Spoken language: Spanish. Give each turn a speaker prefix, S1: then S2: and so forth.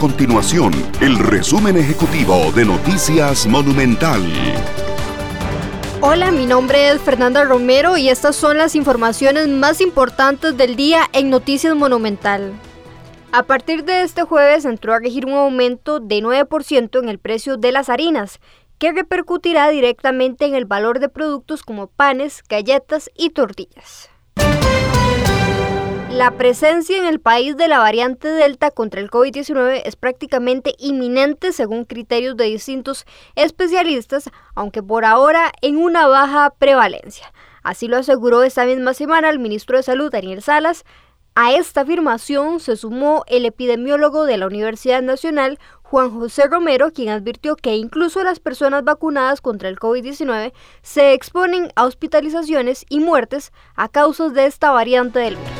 S1: continuación el resumen ejecutivo de Noticias Monumental.
S2: Hola, mi nombre es Fernanda Romero y estas son las informaciones más importantes del día en Noticias Monumental. A partir de este jueves entró a regir un aumento de 9% en el precio de las harinas, que repercutirá directamente en el valor de productos como panes, galletas y tortillas. La presencia en el país de la variante Delta contra el COVID-19 es prácticamente inminente según criterios de distintos especialistas, aunque por ahora en una baja prevalencia. Así lo aseguró esta misma semana el ministro de Salud, Daniel Salas. A esta afirmación se sumó el epidemiólogo de la Universidad Nacional, Juan José Romero, quien advirtió que incluso las personas vacunadas contra el COVID-19 se exponen a hospitalizaciones y muertes a causa de esta variante del virus.